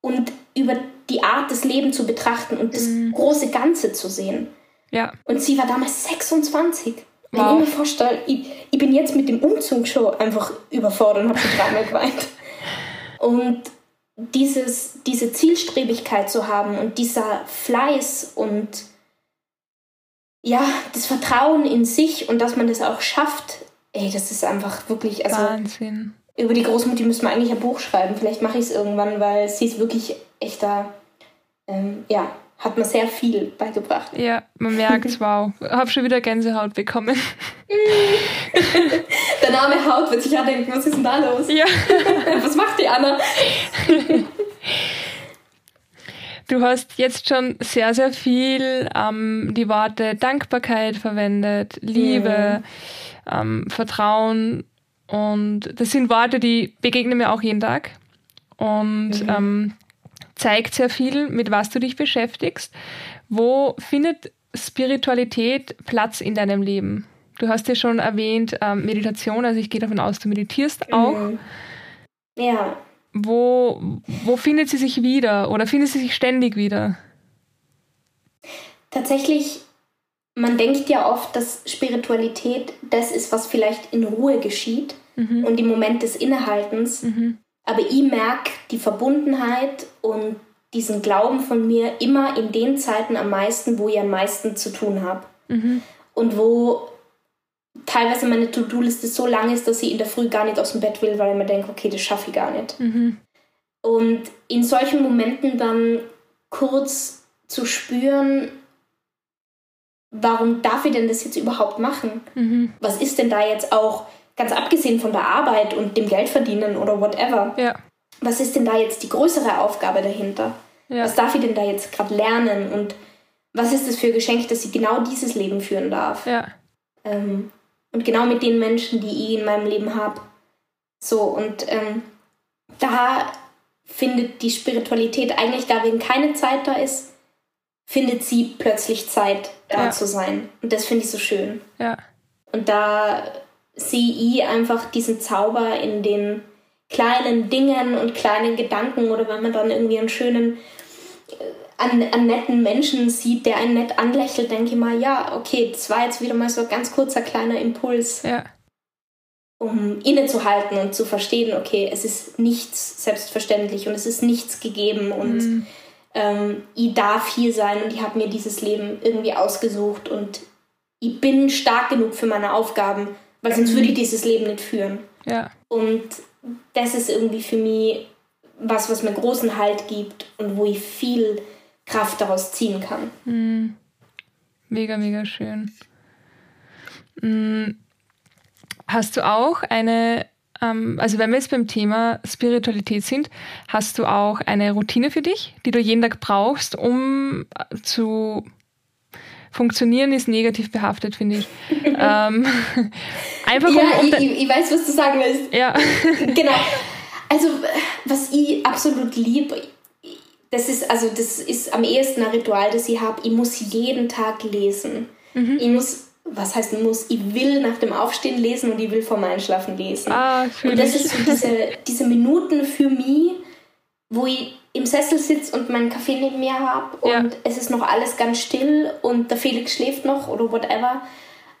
und über die Art des Lebens zu betrachten und das mhm. große Ganze zu sehen. Ja. Und sie war damals 26. Wenn wow. ich mir vorstelle, ich, ich, bin jetzt mit dem Umzug schon einfach überfordert und habe schon dreimal geweint. Und dieses, diese Zielstrebigkeit zu haben und dieser Fleiß und ja, das Vertrauen in sich und dass man das auch schafft, ey, das ist einfach wirklich, also Wahnsinn. Über die Großmutter müssen wir eigentlich ein Buch schreiben. Vielleicht mache ich es irgendwann, weil sie ist wirklich echter, ähm, ja, hat mir sehr viel beigebracht. Ja, man merkt, wow. Hab schon wieder Gänsehaut bekommen. Der Name Haut wird sich ja denken, was ist denn da los? Ja. was macht die Anna? Du hast jetzt schon sehr, sehr viel ähm, die Worte Dankbarkeit verwendet, Liebe, mhm. ähm, Vertrauen und das sind Worte, die begegnen mir auch jeden Tag. Und mhm. ähm, zeigt sehr viel, mit was du dich beschäftigst. Wo findet Spiritualität Platz in deinem Leben? Du hast ja schon erwähnt, ähm, Meditation, also ich gehe davon aus, du meditierst auch. Mhm. Ja. Wo, wo findet sie sich wieder oder findet sie sich ständig wieder? Tatsächlich, man denkt ja oft, dass Spiritualität das ist, was vielleicht in Ruhe geschieht mhm. und im Moment des Innehaltens. Mhm. Aber ich merke die Verbundenheit und diesen Glauben von mir immer in den Zeiten am meisten, wo ich am meisten zu tun habe. Mhm. Und wo teilweise meine To-Do-Liste so lang ist, dass ich in der Früh gar nicht aus dem Bett will, weil ich mir denke, okay, das schaffe ich gar nicht. Mhm. Und in solchen Momenten dann kurz zu spüren, warum darf ich denn das jetzt überhaupt machen? Mhm. Was ist denn da jetzt auch Ganz abgesehen von der Arbeit und dem Geldverdienen oder whatever. Ja. Was ist denn da jetzt die größere Aufgabe dahinter? Ja. Was darf ich denn da jetzt gerade lernen? Und was ist das für ein Geschenk, dass sie genau dieses Leben führen darf. Ja. Ähm, und genau mit den Menschen, die ich in meinem Leben habe. So, und ähm, da findet die Spiritualität eigentlich da, wenn keine Zeit da ist, findet sie plötzlich Zeit, da ja. zu sein. Und das finde ich so schön. Ja. Und da sehe ich einfach diesen Zauber in den kleinen Dingen und kleinen Gedanken oder wenn man dann irgendwie einen schönen, äh, an, an netten Menschen sieht, der einen nett anlächelt, denke ich mal, ja, okay, das war jetzt wieder mal so ein ganz kurzer kleiner Impuls. Ja. Um innezuhalten und zu verstehen, okay, es ist nichts selbstverständlich und es ist nichts gegeben und mhm. ähm, ich darf hier sein und ich habe mir dieses Leben irgendwie ausgesucht und ich bin stark genug für meine Aufgaben, weil sonst würde ich dieses Leben nicht führen. Ja. Und das ist irgendwie für mich was, was mir großen Halt gibt und wo ich viel Kraft daraus ziehen kann. Mhm. Mega, mega schön. Mhm. Hast du auch eine, ähm, also wenn wir jetzt beim Thema Spiritualität sind, hast du auch eine Routine für dich, die du jeden Tag brauchst, um zu funktionieren ist negativ behaftet, finde ich. ähm, einfach ja, um, um ich, ich, weiß, was du sagen willst. Ja. genau. Also, was ich absolut liebe, das ist, also das ist am ehesten ein Ritual, das ich habe. Ich muss jeden Tag lesen. Mhm. Ich muss, was heißt muss, ich will nach dem Aufstehen lesen und ich will vor dem Einschlafen lesen. Ah, und das ist so diese, diese Minuten für mich, wo ich im Sessel sitze und meinen Kaffee neben mir habe und ja. es ist noch alles ganz still und der Felix schläft noch oder whatever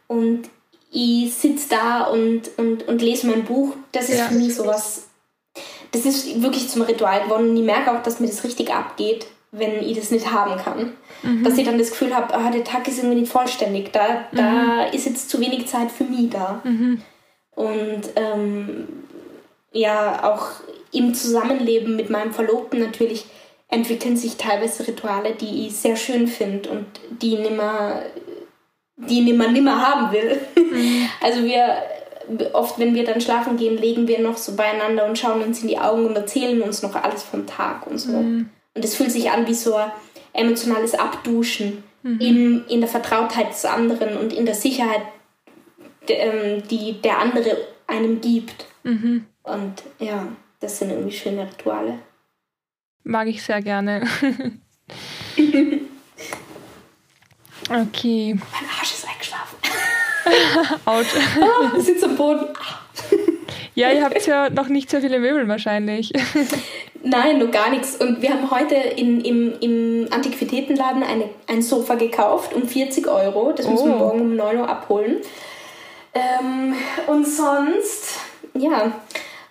und ich sitze da und, und, und lese mein Buch. Das ist ja. für mich sowas, das ist wirklich zum Ritual geworden und ich merke auch, dass mir das richtig abgeht, wenn ich das nicht haben kann. Mhm. Dass ich dann das Gefühl habe, ah, der Tag ist irgendwie nicht vollständig, da, mhm. da ist jetzt zu wenig Zeit für mich da. Mhm. Und ähm, ja, auch im Zusammenleben mit meinem Verlobten natürlich entwickeln sich teilweise Rituale, die ich sehr schön finde und die nimmer, die nimmer nimmer haben will. Mhm. Also wir oft, wenn wir dann schlafen gehen, legen wir noch so beieinander und schauen uns in die Augen und erzählen uns noch alles vom Tag und so. Mhm. Und es fühlt sich an wie so ein emotionales Abduschen mhm. in, in der Vertrautheit des anderen und in der Sicherheit, ähm, die der andere einem gibt. Mhm. Und ja das sind irgendwie schöne Rituale. Mag ich sehr gerne. okay. Mein Arsch ist eingeschlafen. Autsch. Oh, sitzt am Boden. ja, ihr habt ja noch nicht so viele Möbel wahrscheinlich. Nein, noch gar nichts. Und wir haben heute in, im, im Antiquitätenladen eine, ein Sofa gekauft um 40 Euro. Das müssen oh. wir morgen um 9 Uhr abholen. Ähm, und sonst, ja,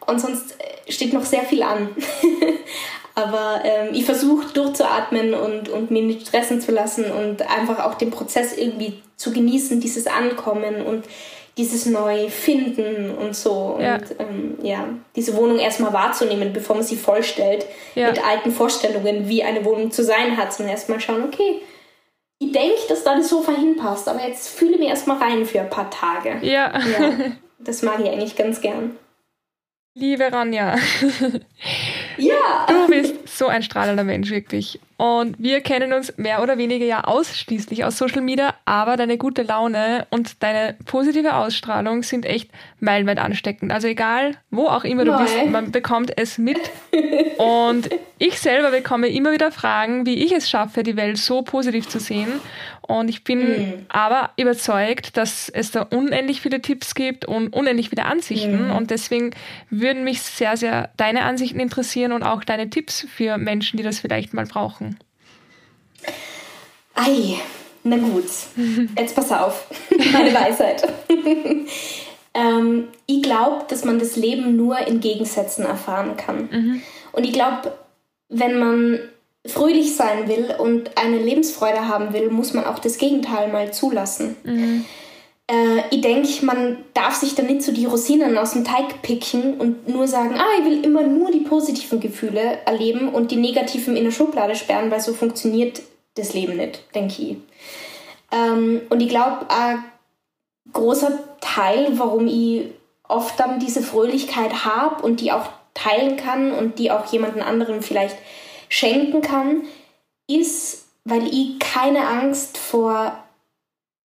und sonst steht noch sehr viel an. Aber ähm, ich versuche durchzuatmen und, und mir nicht stressen zu lassen und einfach auch den Prozess irgendwie zu genießen, dieses Ankommen und dieses Neufinden und so. Ja. Und ähm, ja, diese Wohnung erstmal wahrzunehmen, bevor man sie vollstellt ja. mit alten Vorstellungen, wie eine Wohnung zu sein hat. Und erstmal schauen, okay, ich denke, dass da das Sofa hinpasst, aber jetzt fühle ich mich erstmal rein für ein paar Tage. Ja. ja. Das mag ich eigentlich ganz gern. Liebe Ranja. Ja. Du bist so ein strahlender Mensch, wirklich. Und wir kennen uns mehr oder weniger ja ausschließlich aus Social Media, aber deine gute Laune und deine positive Ausstrahlung sind echt meilenweit ansteckend. Also egal, wo auch immer du Nein. bist, man bekommt es mit. Und ich selber bekomme immer wieder Fragen, wie ich es schaffe, die Welt so positiv zu sehen. Und ich bin mhm. aber überzeugt, dass es da unendlich viele Tipps gibt und unendlich viele Ansichten. Mhm. Und deswegen würden mich sehr, sehr deine Ansichten interessieren und auch deine Tipps für Menschen, die das vielleicht mal brauchen. Ei, na gut. Jetzt pass auf. Meine Weisheit. ähm, ich glaube, dass man das Leben nur in Gegensätzen erfahren kann. Mhm. Und ich glaube, wenn man fröhlich sein will und eine Lebensfreude haben will, muss man auch das Gegenteil mal zulassen. Mhm. Äh, ich denke, man darf sich da nicht so die Rosinen aus dem Teig picken und nur sagen, ah, ich will immer nur die positiven Gefühle erleben und die negativen in der Schublade sperren, weil so funktioniert das Leben nicht, denke ich. Ähm, und ich glaube, ein großer Teil, warum ich oft dann diese Fröhlichkeit habe und die auch teilen kann und die auch jemanden anderen vielleicht schenken kann, ist, weil ich keine Angst vor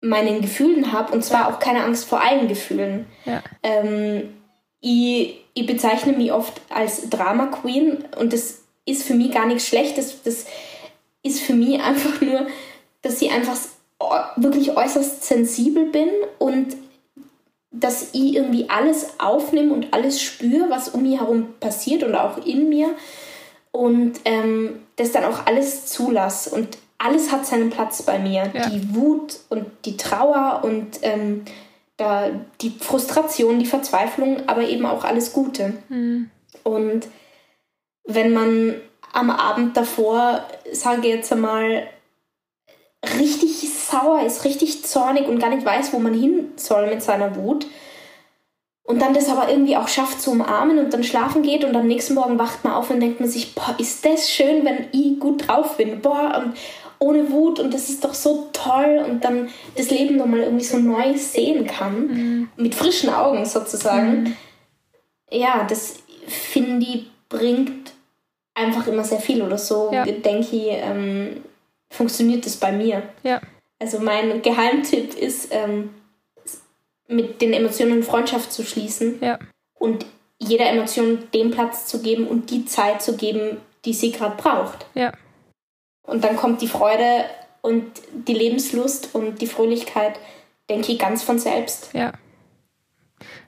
meinen Gefühlen habe und zwar auch keine Angst vor allen Gefühlen. Ja. Ähm, ich, ich bezeichne mich oft als Drama Queen und das ist für mich gar nichts Schlechtes. Das ist für mich einfach nur, dass ich einfach wirklich äußerst sensibel bin und dass ich irgendwie alles aufnehme und alles spüre, was um mich herum passiert und auch in mir und ähm, das dann auch alles zulasse und alles hat seinen Platz bei mir. Ja. Die Wut und die Trauer und ähm, da die Frustration, die Verzweiflung, aber eben auch alles Gute. Mhm. Und wenn man am Abend davor, sage ich jetzt einmal, richtig sauer ist, richtig zornig und gar nicht weiß, wo man hin soll mit seiner Wut, und dann das aber irgendwie auch schafft zu umarmen und dann schlafen geht und am nächsten Morgen wacht man auf und denkt man sich, boah, ist das schön, wenn ich gut drauf bin, boah, und ohne Wut und das ist doch so toll und dann das Leben nochmal irgendwie so neu sehen kann, mhm. mit frischen Augen sozusagen. Mhm. Ja, das finde ich bringt einfach immer sehr viel oder so, ja. denke ich, ähm, funktioniert das bei mir. Ja. Also mein Geheimtipp ist, ähm, mit den Emotionen Freundschaft zu schließen ja. und jeder Emotion den Platz zu geben und die Zeit zu geben, die sie gerade braucht. Ja. Und dann kommt die Freude und die Lebenslust und die Fröhlichkeit, denke ich, ganz von selbst. Ja.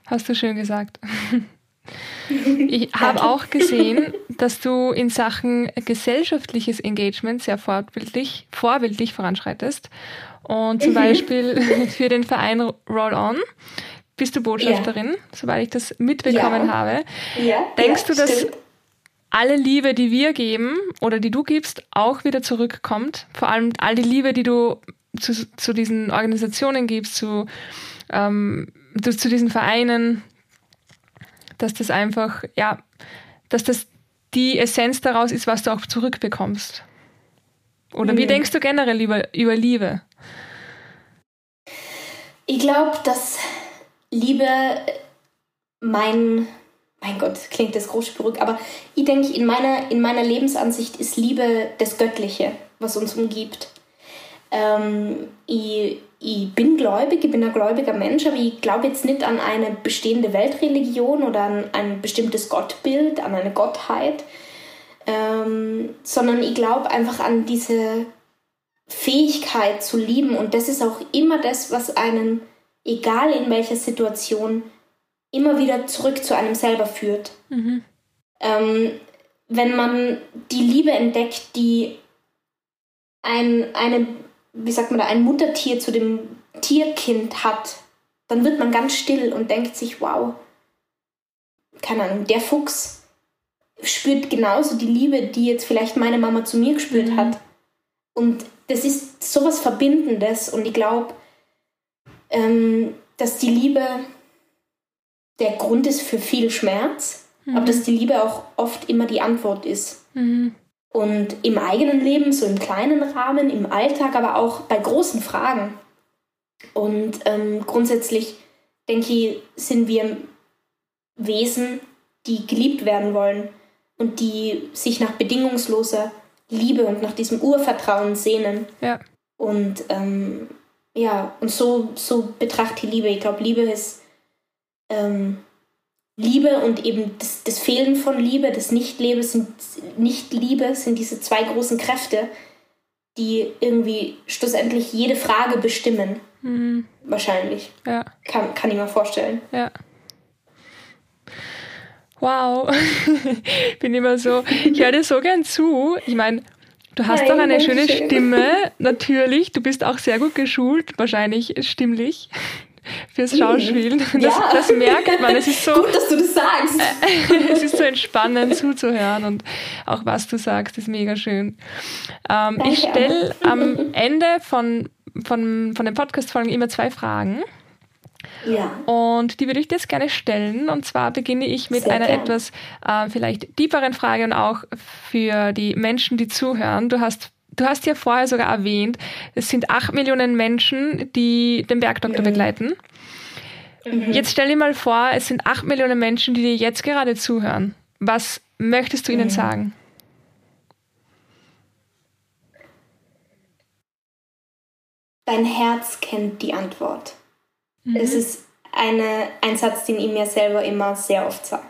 Hast du schön gesagt. Ich habe auch gesehen, dass du in Sachen gesellschaftliches Engagement sehr vorbildlich, vorbildlich voranschreitest. Und zum mhm. Beispiel für den Verein Roll On bist du Botschafterin, ja. soweit ich das mitbekommen ja. habe. Ja. Denkst du, dass stimmt. alle Liebe, die wir geben oder die du gibst, auch wieder zurückkommt? Vor allem all die Liebe, die du zu, zu diesen Organisationen gibst, zu, ähm, zu, zu diesen Vereinen, dass das einfach, ja, dass das die Essenz daraus ist, was du auch zurückbekommst. Oder mhm. wie denkst du generell über, über Liebe? Ich glaube, dass Liebe mein, mein Gott, klingt das großspurig, aber ich denke, in meiner, in meiner Lebensansicht ist Liebe das Göttliche, was uns umgibt. Ähm, ich, ich bin gläubig, ich bin ein gläubiger Mensch, aber ich glaube jetzt nicht an eine bestehende Weltreligion oder an ein bestimmtes Gottbild, an eine Gottheit, ähm, sondern ich glaube einfach an diese Fähigkeit zu lieben und das ist auch immer das, was einen, egal in welcher Situation, immer wieder zurück zu einem selber führt. Mhm. Ähm, wenn man die Liebe entdeckt, die ein, eine wie sagt man da, ein Muttertier zu dem Tierkind hat, dann wird man ganz still und denkt sich, wow, keine Ahnung, der Fuchs spürt genauso die Liebe, die jetzt vielleicht meine Mama zu mir gespürt mhm. hat. Und das ist sowas Verbindendes und ich glaube, ähm, dass die Liebe der Grund ist für viel Schmerz, mhm. aber dass die Liebe auch oft immer die Antwort ist. Mhm. Und im eigenen Leben, so im kleinen Rahmen, im Alltag, aber auch bei großen Fragen. Und ähm, grundsätzlich, denke ich, sind wir Wesen, die geliebt werden wollen und die sich nach bedingungsloser Liebe und nach diesem Urvertrauen sehnen. Ja. Und ähm, ja, und so, so betrachte ich Liebe. Ich glaube, Liebe ist ähm, Liebe und eben das, das Fehlen von Liebe, das Nichtliebe sind, Nicht-Liebe sind diese zwei großen Kräfte, die irgendwie schlussendlich jede Frage bestimmen. Mhm. Wahrscheinlich. Ja. Kann, kann ich mir vorstellen. Ja. Wow. ich bin immer so, ich höre dir so gern zu. Ich meine, du hast Nein, doch eine schöne schön. Stimme, natürlich. Du bist auch sehr gut geschult, wahrscheinlich stimmlich fürs Schauspielen. Das, ja. das merkt man. Es ist so, Gut, dass du das sagst. es ist so entspannend zuzuhören und auch was du sagst, ist mega schön. Ähm, ich stelle am Ende von, von, von den Podcast-Folgen immer zwei Fragen. Ja. Und die würde ich dir jetzt gerne stellen. Und zwar beginne ich mit Sehr einer gern. etwas äh, vielleicht tieferen Frage und auch für die Menschen, die zuhören. Du hast Du hast ja vorher sogar erwähnt, es sind acht Millionen Menschen, die den Bergdoktor mhm. begleiten. Mhm. Jetzt stell dir mal vor, es sind acht Millionen Menschen, die dir jetzt gerade zuhören. Was möchtest du ihnen mhm. sagen? dein Herz kennt die Antwort. Mhm. Es ist eine, ein Satz, den ich mir selber immer sehr oft sage.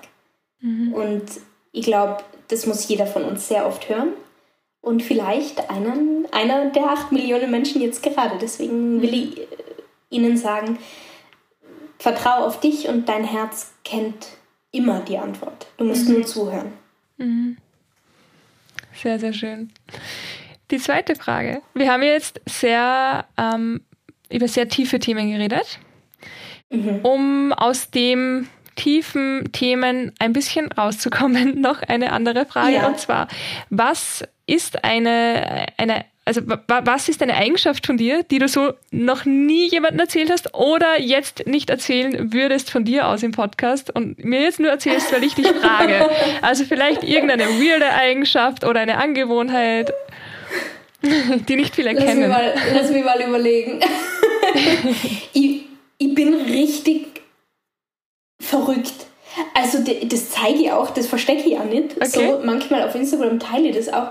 Mhm. Und ich glaube, das muss jeder von uns sehr oft hören. Und vielleicht einen, einer der acht Millionen Menschen jetzt gerade. Deswegen will ich äh, Ihnen sagen, vertraue auf dich und dein Herz kennt immer die Antwort. Du musst mhm. nur zuhören. Mhm. Sehr, sehr schön. Die zweite Frage. Wir haben jetzt sehr ähm, über sehr tiefe Themen geredet. Mhm. Um aus dem tiefen Themen ein bisschen rauszukommen, noch eine andere Frage. Ja. Und zwar, was ist eine, eine also was ist eine Eigenschaft von dir, die du so noch nie jemandem erzählt hast oder jetzt nicht erzählen würdest von dir aus im Podcast und mir jetzt nur erzählst, weil ich dich frage? Also vielleicht irgendeine weirde Eigenschaft oder eine Angewohnheit, die nicht viele lass kennen. Mich mal, lass mich mal überlegen. ich, ich bin richtig verrückt. Also das zeige ich auch, das verstecke ich auch nicht. Okay. So manchmal auf Instagram teile ich das auch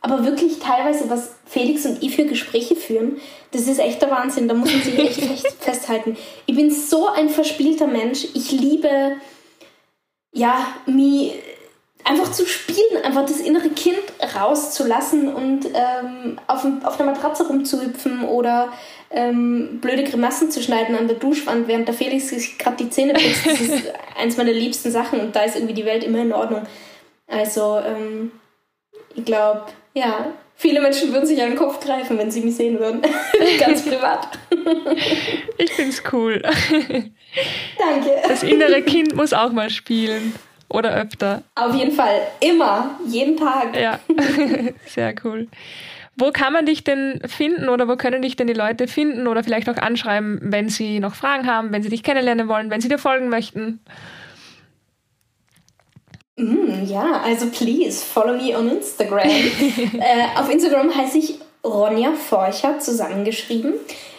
aber wirklich teilweise, was Felix und ich für Gespräche führen, das ist echt der Wahnsinn. Da muss man sich echt, festhalten. Ich bin so ein verspielter Mensch. Ich liebe, ja, mich einfach zu spielen, einfach das innere Kind rauszulassen und ähm, auf, auf der Matratze rumzuhüpfen oder ähm, blöde Grimassen zu schneiden an der Duschwand, während der Felix sich gerade die Zähne putzt. Das ist eins meiner liebsten Sachen und da ist irgendwie die Welt immer in Ordnung. Also, ähm, ich glaube, ja, viele Menschen würden sich an den Kopf greifen, wenn sie mich sehen würden. Ganz privat. ich finde es cool. Danke. Das innere Kind muss auch mal spielen. Oder öfter. Auf jeden Fall. Immer. Jeden Tag. Ja. Sehr cool. Wo kann man dich denn finden oder wo können dich denn die Leute finden oder vielleicht auch anschreiben, wenn sie noch Fragen haben, wenn sie dich kennenlernen wollen, wenn sie dir folgen möchten? Mm, ja, also please follow me on Instagram. äh, auf Instagram heiße ich Ronja Forcher zusammengeschrieben.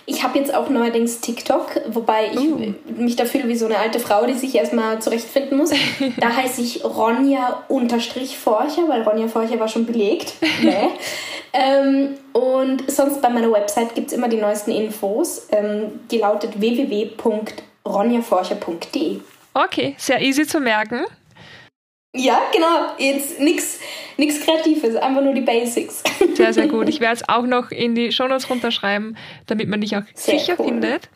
Ich habe jetzt auch neuerdings TikTok, wobei ich uh. mich da fühle wie so eine alte Frau, die sich erstmal zurechtfinden muss. Da heiße ich Ronja Forcher, weil Ronja Forcher war schon belegt. nee. ähm, und sonst bei meiner Website gibt es immer die neuesten Infos. Ähm, die lautet www.ronjaforcher.de. Okay, sehr easy zu merken. Ja, genau. Jetzt nichts nix Kreatives, einfach nur die Basics. Sehr, sehr gut. Ich werde es auch noch in die Shownotes runterschreiben, damit man dich auch sehr sicher cool. findet.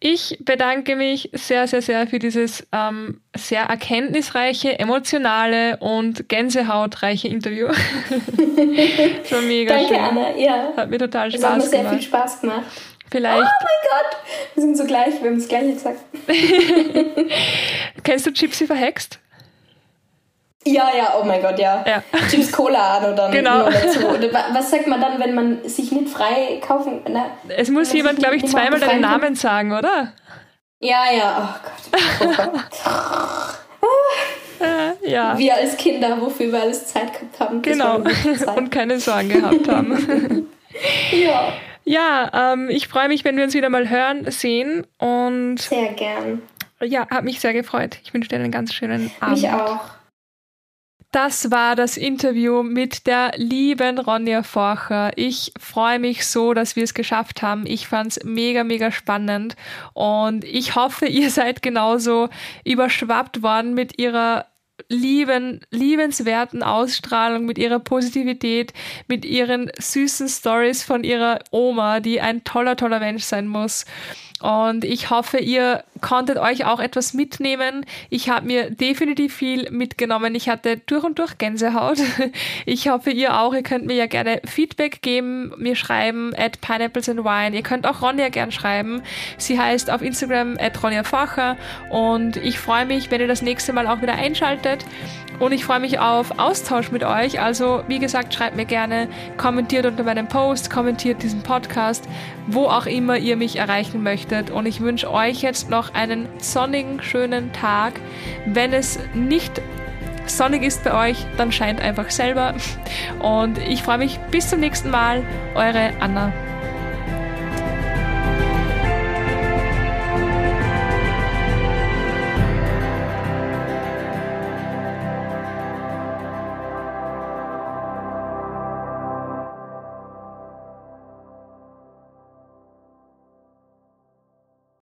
Ich bedanke mich sehr, sehr, sehr für dieses ähm, sehr erkenntnisreiche, emotionale und gänsehautreiche Interview. das war mega Danke, schön. Anna. Ja. Hat mir total Spaß gemacht. Es hat mir sehr viel Spaß gemacht. Vielleicht. Oh mein Gott! Wir sind so gleich, wir haben das gleiche gesagt. Kennst du Gypsy verhext? Ja, ja, oh mein Gott, ja. ja. Chips Cola an oder genau. dazu. Oder was sagt man dann, wenn man sich nicht frei kaufen... Na, es muss jemand, glaube ich, zweimal deinen Namen sagen, oder? Ja, ja, oh Gott. Oh Gott. äh, ja. Wir als Kinder, wofür wir alles Zeit gehabt haben. Genau. Und keine Sorgen gehabt haben. ja. Ja, ähm, ich freue mich, wenn wir uns wieder mal hören, sehen und... Sehr gern. Ja, hat mich sehr gefreut. Ich wünsche dir einen ganz schönen Abend. Mich auch. Das war das Interview mit der lieben Ronja Forcher. Ich freue mich so, dass wir es geschafft haben. Ich fand es mega, mega spannend und ich hoffe, ihr seid genauso überschwappt worden mit ihrer lieben, liebenswerten Ausstrahlung, mit ihrer Positivität, mit ihren süßen Stories von ihrer Oma, die ein toller, toller Mensch sein muss. Und ich hoffe, ihr konntet euch auch etwas mitnehmen. Ich habe mir definitiv viel mitgenommen. Ich hatte durch und durch Gänsehaut. Ich hoffe, ihr auch. Ihr könnt mir ja gerne Feedback geben, mir schreiben at Pineapples and Wine. Ihr könnt auch Ronja gern schreiben. Sie heißt auf Instagram at Ronja Facher. Und ich freue mich, wenn ihr das nächste Mal auch wieder einschaltet. Und ich freue mich auf Austausch mit euch. Also, wie gesagt, schreibt mir gerne, kommentiert unter meinem Post, kommentiert diesen Podcast, wo auch immer ihr mich erreichen möchtet. Und ich wünsche euch jetzt noch einen sonnigen, schönen Tag. Wenn es nicht sonnig ist bei euch, dann scheint einfach selber. Und ich freue mich bis zum nächsten Mal. Eure Anna.